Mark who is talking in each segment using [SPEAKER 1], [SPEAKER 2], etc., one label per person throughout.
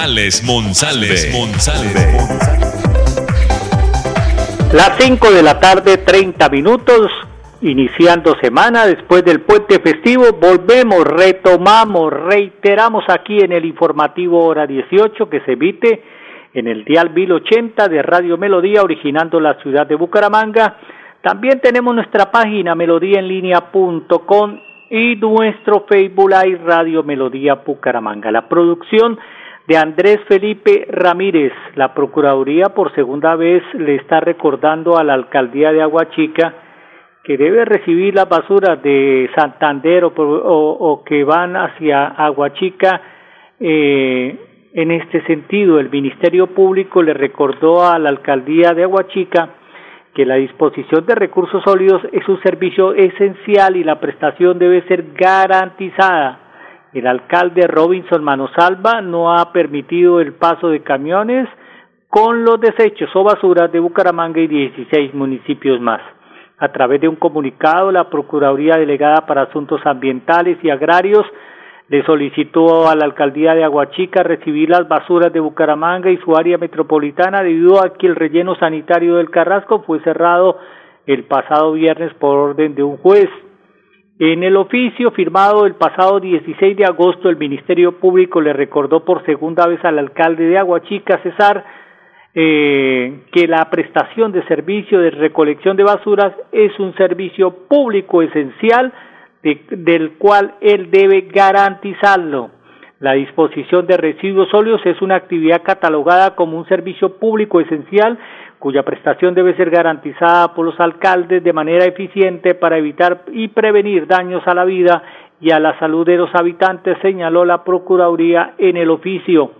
[SPEAKER 1] Alex Monsalve.
[SPEAKER 2] Las 5 de la tarde, 30 minutos iniciando semana después del puente festivo, volvemos, retomamos, reiteramos aquí en el informativo hora 18 que se emite en el dial 1080 de Radio Melodía originando la ciudad de Bucaramanga. También tenemos nuestra página melodíaenlínea.com y nuestro Facebook Live Radio Melodía Bucaramanga. La producción de Andrés Felipe Ramírez, la Procuraduría por segunda vez le está recordando a la alcaldía de Aguachica que debe recibir las basuras de Santander o, que van hacia Aguachica eh, en este sentido. El Ministerio Público le recordó a la alcaldía de Aguachica que la disposición de recursos sólidos es un servicio esencial y la prestación debe ser garantizada. El alcalde Robinson Manosalva no ha permitido el paso de camiones con los desechos o basuras de Bucaramanga y 16 municipios más. A través de un comunicado, la Procuraduría Delegada para Asuntos Ambientales y Agrarios le solicitó a la alcaldía de Aguachica recibir las basuras de Bucaramanga y su área metropolitana debido a que el relleno sanitario del Carrasco fue cerrado el pasado viernes por orden de un juez. En el oficio firmado el pasado 16 de agosto, el Ministerio Público le recordó por segunda vez al alcalde de Aguachica, César, eh, que la prestación de servicio de recolección de basuras es un servicio público esencial del cual él debe garantizarlo. La disposición de residuos sólidos es una actividad catalogada como un servicio público esencial cuya prestación debe ser garantizada por los alcaldes de manera eficiente para evitar y prevenir daños a la vida y a la salud de los habitantes, señaló la Procuraduría en el oficio.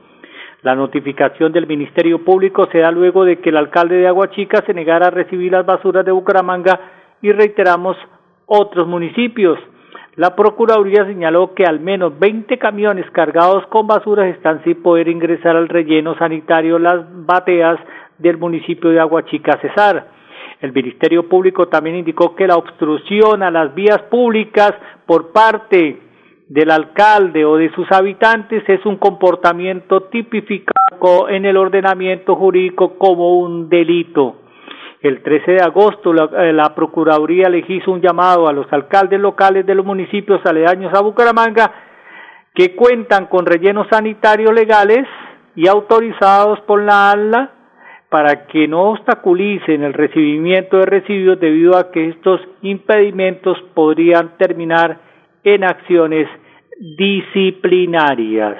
[SPEAKER 2] La notificación del Ministerio Público se da luego de que el alcalde de Aguachica se negara a recibir las basuras de Bucaramanga y reiteramos otros municipios. La Procuraduría señaló que al menos 20 camiones cargados con basuras están sin poder ingresar al relleno sanitario Las Bateas del municipio de Aguachica Cesar. El Ministerio Público también indicó que la obstrucción a las vías públicas por parte del alcalde o de sus habitantes es un comportamiento tipificado en el ordenamiento jurídico como un delito. El 13 de agosto la, eh, la, Procuraduría le hizo un llamado a los alcaldes locales de los municipios aledaños a Bucaramanga que cuentan con rellenos sanitarios legales y autorizados por la ALA para que no obstaculicen el recibimiento de residuos debido a que estos impedimentos podrían terminar en acciones disciplinarias.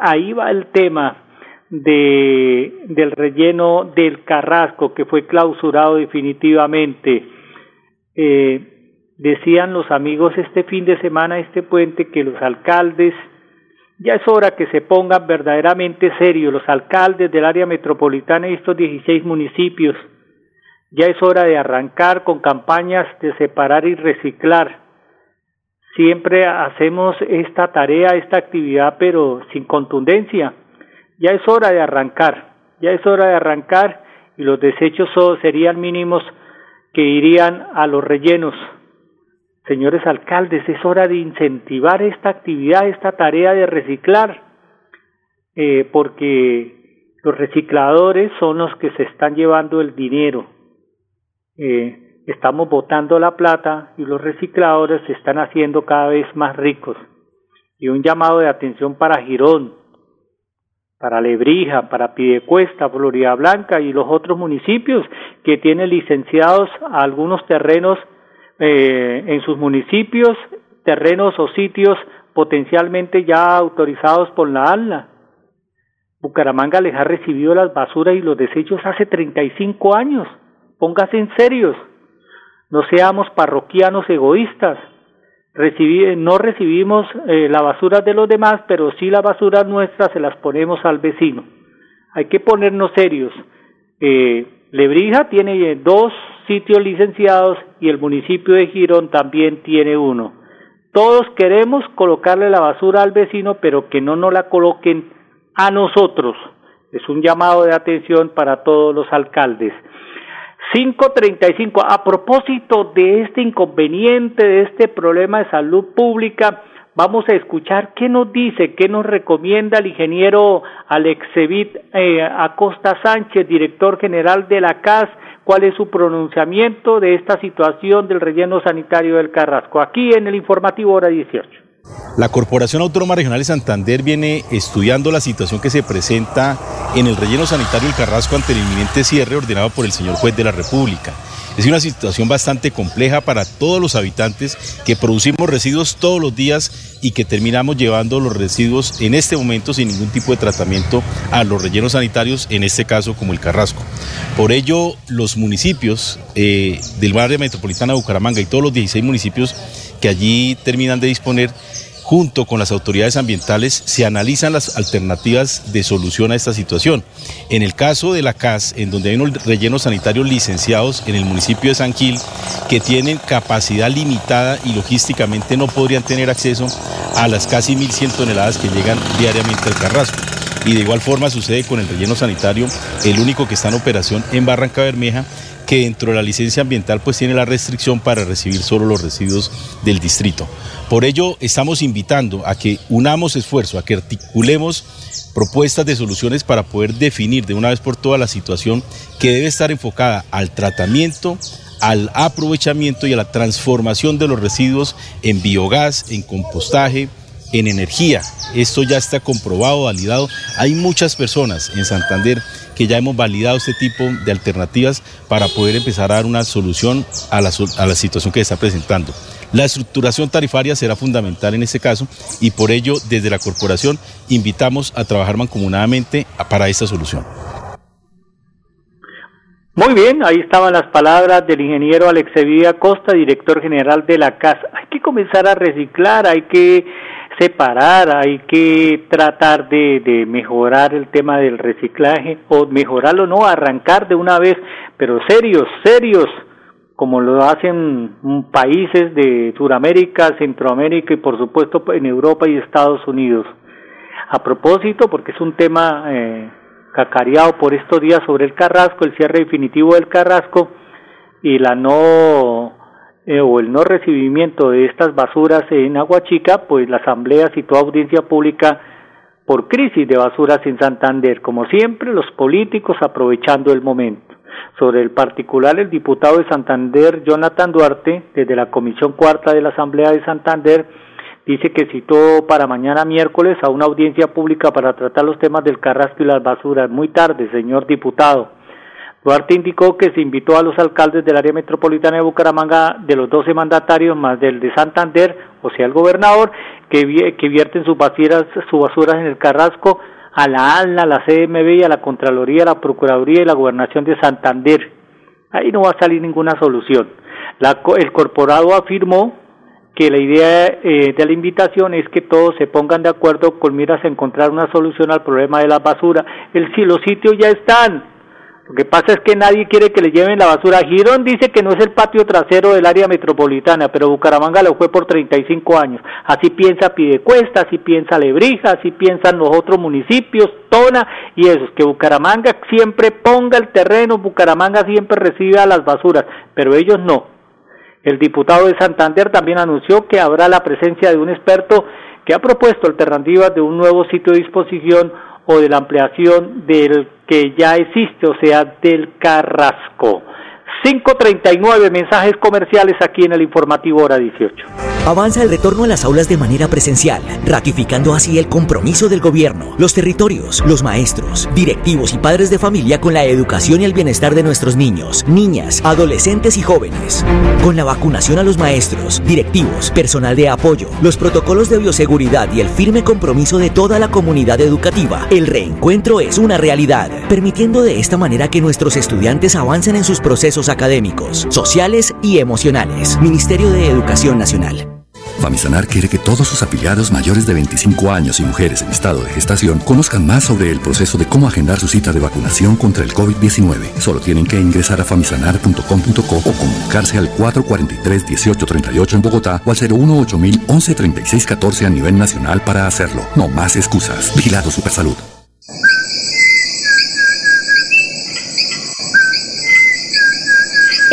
[SPEAKER 2] ahí va el tema de, del relleno del Carrasco que fue clausurado definitivamente. Eh, decían los amigos este fin de semana, este puente, que los alcaldes, ya es hora que se pongan verdaderamente serios, los alcaldes del área metropolitana y estos 16 municipios, ya es hora de arrancar con campañas de separar y reciclar siempre hacemos esta tarea, esta actividad, pero sin contundencia. Ya es hora de arrancar, ya es hora de arrancar y los desechos serían mínimos que irían a los rellenos. Señores alcaldes, es hora de incentivar esta actividad, esta tarea de reciclar, eh, porque los recicladores son los que se están llevando el dinero. Eh, estamos botando la plata y los recicladores se están haciendo cada vez más ricos. Y un llamado de atención para Girón, para Lebrija, para Pidecuesta, Florida Blanca y los otros municipios que tienen licenciados algunos terrenos eh, en sus municipios, terrenos o sitios potencialmente ya autorizados por la ALNA. Bucaramanga les ha recibido las basuras y los desechos hace 35 años. Póngase en serios. No seamos parroquianos egoístas. no recibimos eh, la basura de los demás, pero sí la basura nuestra se las ponemos al vecino. Hay que ponernos serios. Eh, Lebrija tiene dos sitios licenciados y el municipio de Girón también tiene uno. Todos queremos colocarle la basura al vecino, pero que no nos la coloquen a nosotros. Es un llamado de atención para todos los alcaldes. 535. A propósito de este inconveniente, de este problema de salud pública, vamos a escuchar qué nos dice, qué nos recomienda el ingeniero Alexevit eh, Acosta Sánchez, director general de la CAS, cuál es su pronunciamiento de esta situación del relleno sanitario del Carrasco. Aquí en el informativo hora 18.
[SPEAKER 3] La Corporación Autónoma Regional de Santander viene estudiando la situación que se presenta en el relleno sanitario del Carrasco ante el inminente cierre ordenado por el señor juez de la República. Es una situación bastante compleja para todos los habitantes que producimos residuos todos los días y que terminamos llevando los residuos en este momento sin ningún tipo de tratamiento a los rellenos sanitarios, en este caso como el Carrasco. Por ello, los municipios eh, del área metropolitana de Bucaramanga y todos los 16 municipios que allí terminan de disponer junto con las autoridades ambientales, se analizan las alternativas de solución a esta situación. En el caso de la CAS, en donde hay unos rellenos sanitarios licenciados en el municipio de San Gil, que tienen capacidad limitada y logísticamente no podrían tener acceso a las casi 1.100 toneladas que llegan diariamente al Carrasco. Y de igual forma sucede con el relleno sanitario, el único que está en operación en Barranca Bermeja, que dentro de la licencia ambiental pues tiene la restricción para recibir solo los residuos del distrito. Por ello estamos invitando a que unamos esfuerzo, a que articulemos propuestas de soluciones para poder definir de una vez por todas la situación que debe estar enfocada al tratamiento, al aprovechamiento y a la transformación de los residuos en biogás, en compostaje, en energía. Esto ya está comprobado, validado. Hay muchas personas en Santander que ya hemos validado este tipo de alternativas para poder empezar a dar una solución a la, situación que se está presentando. La estructuración tarifaria será fundamental en este caso y por ello desde la corporación invitamos a trabajar mancomunadamente para esta solución.
[SPEAKER 2] Muy bien, ahí estaban las palabras del ingeniero Alexevía Costa, director general de la CAS. Hay que comenzar a reciclar, hay que separar, hay que tratar de, mejorar el tema del reciclaje o mejorarlo, no, arrancar de una vez, pero serios, serios, como lo hacen países de Sudamérica, Centroamérica y por supuesto en Europa y Estados Unidos. A propósito, porque es un tema eh, cacareado por estos días sobre el Carrasco, el cierre definitivo del Carrasco y la no eh, o el no recibimiento de estas basuras en Aguachica, pues la Asamblea citó audiencia pública por crisis de basuras en Santander, como siempre los políticos aprovechando el momento. Sobre el particular, el diputado de Santander, Jonathan Duarte, desde la Comisión Cuarta de la Asamblea de Santander, dice que citó para mañana miércoles a una audiencia pública para tratar los temas del carrasco y las basuras. Muy tarde, señor diputado. Duarte indicó que se invitó a los alcaldes del área metropolitana de Bucaramanga, de los 12 mandatarios más del de Santander, o sea, el gobernador, que, que vierten sus basuras, sus basuras en el Carrasco, a la ALNA, a la CMB, a la Contraloría, a la Procuraduría y la Gobernación de Santander. Ahí no va a salir ninguna solución. La, el corporado afirmó que la idea eh, de la invitación es que todos se pongan de acuerdo con miras a encontrar una solución al problema de la basura. El, si los sitios ya están, lo que pasa es que nadie quiere que le lleven la basura. Girón dice que no es el patio trasero del área metropolitana, pero Bucaramanga lo fue por 35 años. Así piensa Pidecuesta, así piensa Lebrija, así piensan los otros municipios, Tona y esos. Que Bucaramanga siempre ponga el terreno, Bucaramanga siempre reciba las basuras, pero ellos no. El diputado de Santander también anunció que habrá la presencia de un experto que ha propuesto alternativas de un nuevo sitio de disposición o de la ampliación del que ya existe, o sea, del Carrasco. 539 mensajes comerciales aquí en el informativo hora 18.
[SPEAKER 4] Avanza el retorno a las aulas de manera presencial, ratificando así el compromiso del gobierno, los territorios, los maestros, directivos y padres de familia con la educación y el bienestar de nuestros niños, niñas, adolescentes y jóvenes. Con la vacunación a los maestros, directivos, personal de apoyo, los protocolos de bioseguridad y el firme compromiso de toda la comunidad educativa, el reencuentro es una realidad, permitiendo de esta manera que nuestros estudiantes avancen en sus procesos académicos, sociales y emocionales. Ministerio de Educación Nacional.
[SPEAKER 5] Famisanar quiere que todos sus afiliados mayores de 25 años y mujeres en estado de gestación conozcan más sobre el proceso de cómo agendar su cita de vacunación contra el COVID-19. Solo tienen que ingresar a famisanar.com.co o comunicarse al 443-1838 en Bogotá o al 018 11 36 14 a nivel nacional para hacerlo. No más excusas. Vigilado Supersalud.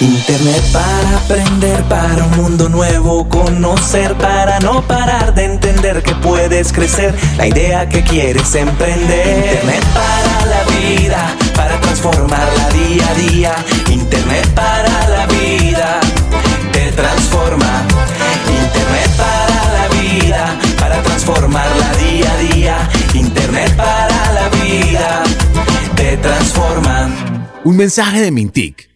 [SPEAKER 6] Internet para aprender, para un mundo nuevo conocer, para no parar de entender que puedes crecer, la idea que quieres emprender. Internet para la vida, para transformarla día a día. Internet para la vida, te transforma. Internet para la vida, para transformarla día a día. Internet para la vida, te transforma.
[SPEAKER 7] Un mensaje de Mintic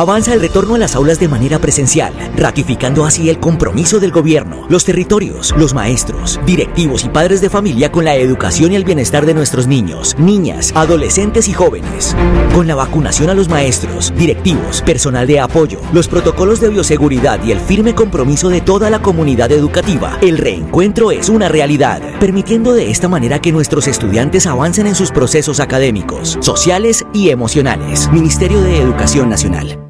[SPEAKER 4] Avanza el retorno a las aulas de manera presencial, ratificando así el compromiso del gobierno, los territorios, los maestros, directivos y padres de familia con la educación y el bienestar de nuestros niños, niñas, adolescentes y jóvenes. Con la vacunación a los maestros, directivos, personal de apoyo, los protocolos de bioseguridad y el firme compromiso de toda la comunidad educativa, el reencuentro es una realidad, permitiendo de esta manera que nuestros estudiantes avancen en sus procesos académicos, sociales y emocionales. Ministerio de Educación Nacional.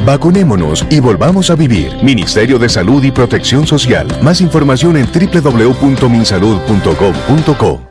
[SPEAKER 8] Vacunémonos y volvamos a vivir. Ministerio de Salud y Protección Social. Más información en www.minsalud.gov.co.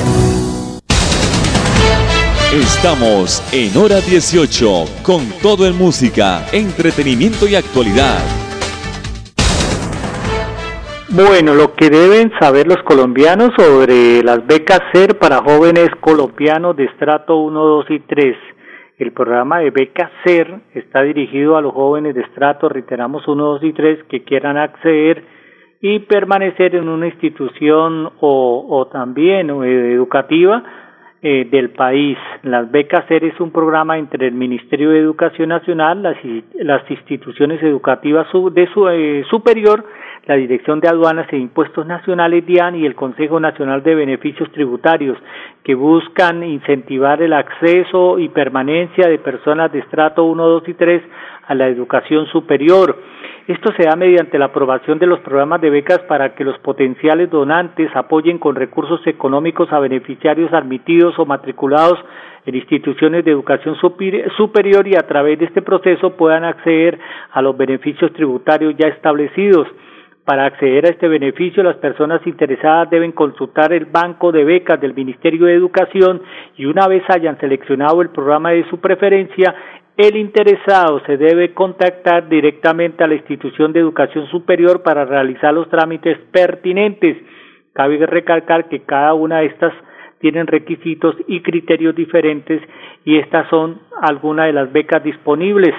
[SPEAKER 1] Estamos en hora 18 con todo en música, entretenimiento y actualidad.
[SPEAKER 2] Bueno, lo que deben saber los colombianos sobre las becas SER para jóvenes colombianos de estrato 1, 2 y 3. El programa de becas SER está dirigido a los jóvenes de estrato, reiteramos 1, 2 y 3, que quieran acceder y permanecer en una institución o, o también eh, educativa eh, del país. Las becas SER es un programa entre el Ministerio de Educación Nacional, las, las instituciones educativas de su, eh, superior, la Dirección de Aduanas e Impuestos Nacionales DIAN y el Consejo Nacional de Beneficios Tributarios, que buscan incentivar el acceso y permanencia de personas de estrato 1, 2 y 3 a la educación superior. Esto se da mediante la aprobación de los programas de becas para que los potenciales donantes apoyen con recursos económicos a beneficiarios admitidos o matriculados en instituciones de educación superior y a través de este proceso puedan acceder a los beneficios tributarios ya establecidos. Para acceder a este beneficio, las personas interesadas deben consultar el banco de becas del Ministerio de Educación y una vez hayan seleccionado el programa de su preferencia, el interesado se debe contactar directamente a la institución de educación superior para realizar los trámites pertinentes. Cabe recalcar que cada una de estas tienen requisitos y criterios diferentes y estas son algunas de las becas disponibles.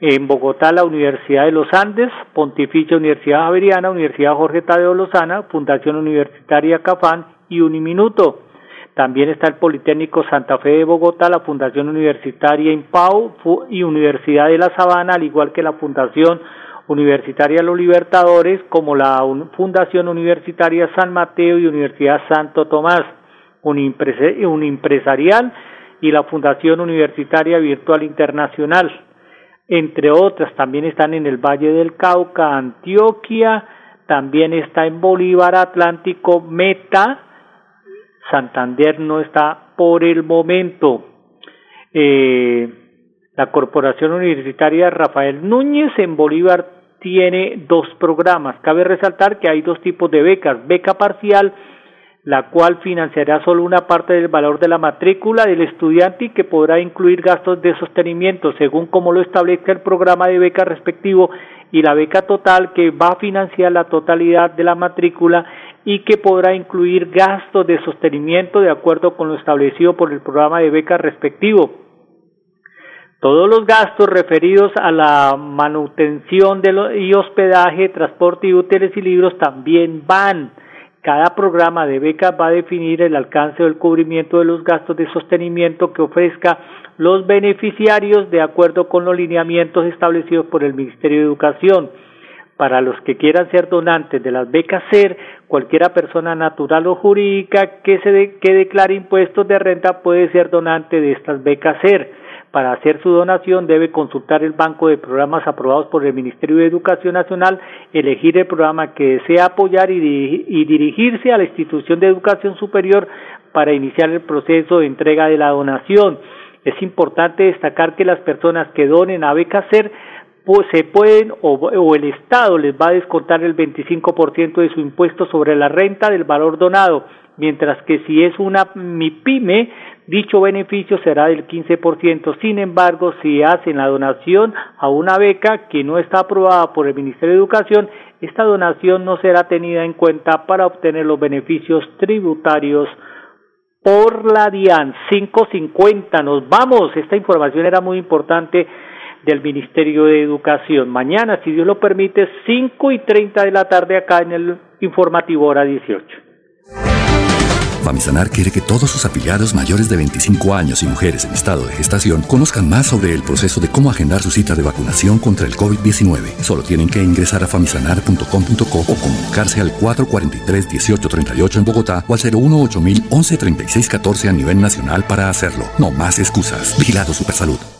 [SPEAKER 2] En Bogotá, la Universidad de los Andes, Pontificia Universidad Javeriana, Universidad Jorge Tadeo Lozana, Fundación Universitaria Cafán y Uniminuto. También está el Politécnico Santa Fe de Bogotá, la Fundación Universitaria IMPAU y Universidad de la Sabana, al igual que la Fundación Universitaria Los Libertadores, como la Fundación Universitaria San Mateo y Universidad Santo Tomás, un empresarial y la Fundación Universitaria Virtual Internacional. Entre otras, también están en el Valle del Cauca, Antioquia, también está en Bolívar Atlántico, Meta, Santander no está por el momento. Eh, la Corporación Universitaria Rafael Núñez en Bolívar tiene dos programas. Cabe resaltar que hay dos tipos de becas. Beca parcial, la cual financiará solo una parte del valor de la matrícula del estudiante y que podrá incluir gastos de sostenimiento según como lo establezca el programa de beca respectivo y la beca total que va a financiar la totalidad de la matrícula y que podrá incluir gastos de sostenimiento de acuerdo con lo establecido por el programa de beca respectivo. Todos los gastos referidos a la manutención de y hospedaje, transporte y útiles y libros también van. Cada programa de becas va a definir el alcance o el cubrimiento de los gastos de sostenimiento que ofrezca los beneficiarios de acuerdo con los lineamientos establecidos por el Ministerio de Educación. Para los que quieran ser donantes de las becas SER, cualquiera persona natural o jurídica que, se que declare impuestos de renta puede ser donante de estas becas SER. Para hacer su donación debe consultar el banco de programas aprobados por el Ministerio de Educación Nacional, elegir el programa que desea apoyar y, dirigirse a la institución de educación superior para iniciar el proceso de entrega de la donación. Es importante destacar que las personas que donen a BECACER se pueden o, el Estado les va a descontar el 25% de su impuesto sobre la renta del valor donado, mientras que si es una MIPYME dicho beneficio será del 15%. Sin embargo, si hacen la donación a una beca que no está aprobada por el Ministerio de Educación, esta donación no será tenida en cuenta para obtener los beneficios tributarios por la DIAN 550. Nos vamos. Esta información era muy importante del Ministerio de Educación. Mañana, si Dios lo permite, 5 y 30 de la tarde acá en el informativo hora 18.
[SPEAKER 5] Famisanar quiere que todos sus afiliados mayores de 25 años y mujeres en estado de gestación conozcan más sobre el proceso de cómo agendar su cita de vacunación contra el COVID-19. Solo tienen que ingresar a famisanar.com.co o comunicarse al 443-1838 en Bogotá o al 018 36 14 a nivel nacional para hacerlo. No más excusas. Vigilado Supersalud.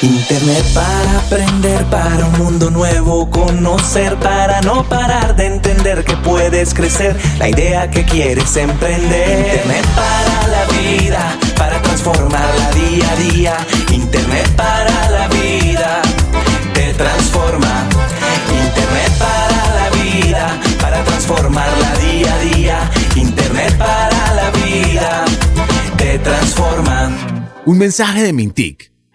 [SPEAKER 6] Internet para aprender, para un mundo nuevo conocer, para no parar de entender que puedes crecer, la idea que quieres emprender. Internet para la vida, para transformarla día a día. Internet para la vida, te transforma. Internet para la vida, para transformarla día a día. Internet para la vida, te transforma.
[SPEAKER 7] Un mensaje de Mintic.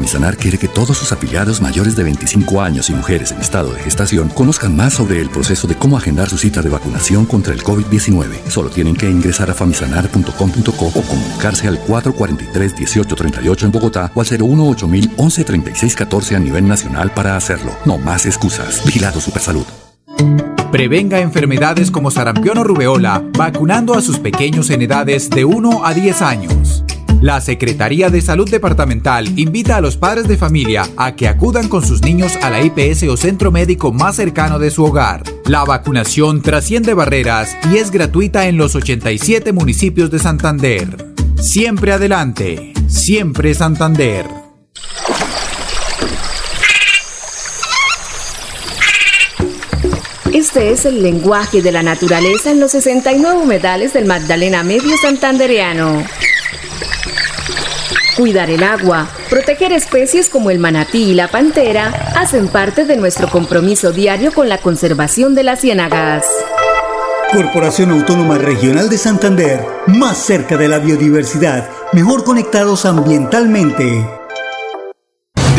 [SPEAKER 5] Famisanar quiere que todos sus afiliados mayores de 25 años y mujeres en estado de gestación conozcan más sobre el proceso de cómo agendar su cita de vacunación contra el COVID-19. Solo tienen que ingresar a famisanar.com.co o comunicarse al 443-1838 en Bogotá o al 018 36 14 a nivel nacional para hacerlo. No más excusas. Vigilado Supersalud.
[SPEAKER 9] Prevenga enfermedades como sarampión o rubeola vacunando a sus pequeños en edades de 1 a 10 años. La Secretaría de Salud Departamental invita a los padres de familia a que acudan con sus niños a la IPS o centro médico más cercano de su hogar. La vacunación trasciende barreras y es gratuita en los 87 municipios de Santander. Siempre adelante, siempre Santander.
[SPEAKER 10] Este es el lenguaje de la naturaleza en los 69 humedales del Magdalena Medio Santandereano. Cuidar el agua, proteger especies como el manatí y la pantera hacen parte de nuestro compromiso diario con la conservación de las ciénagas.
[SPEAKER 11] Corporación Autónoma Regional de Santander, más cerca de la biodiversidad, mejor conectados ambientalmente.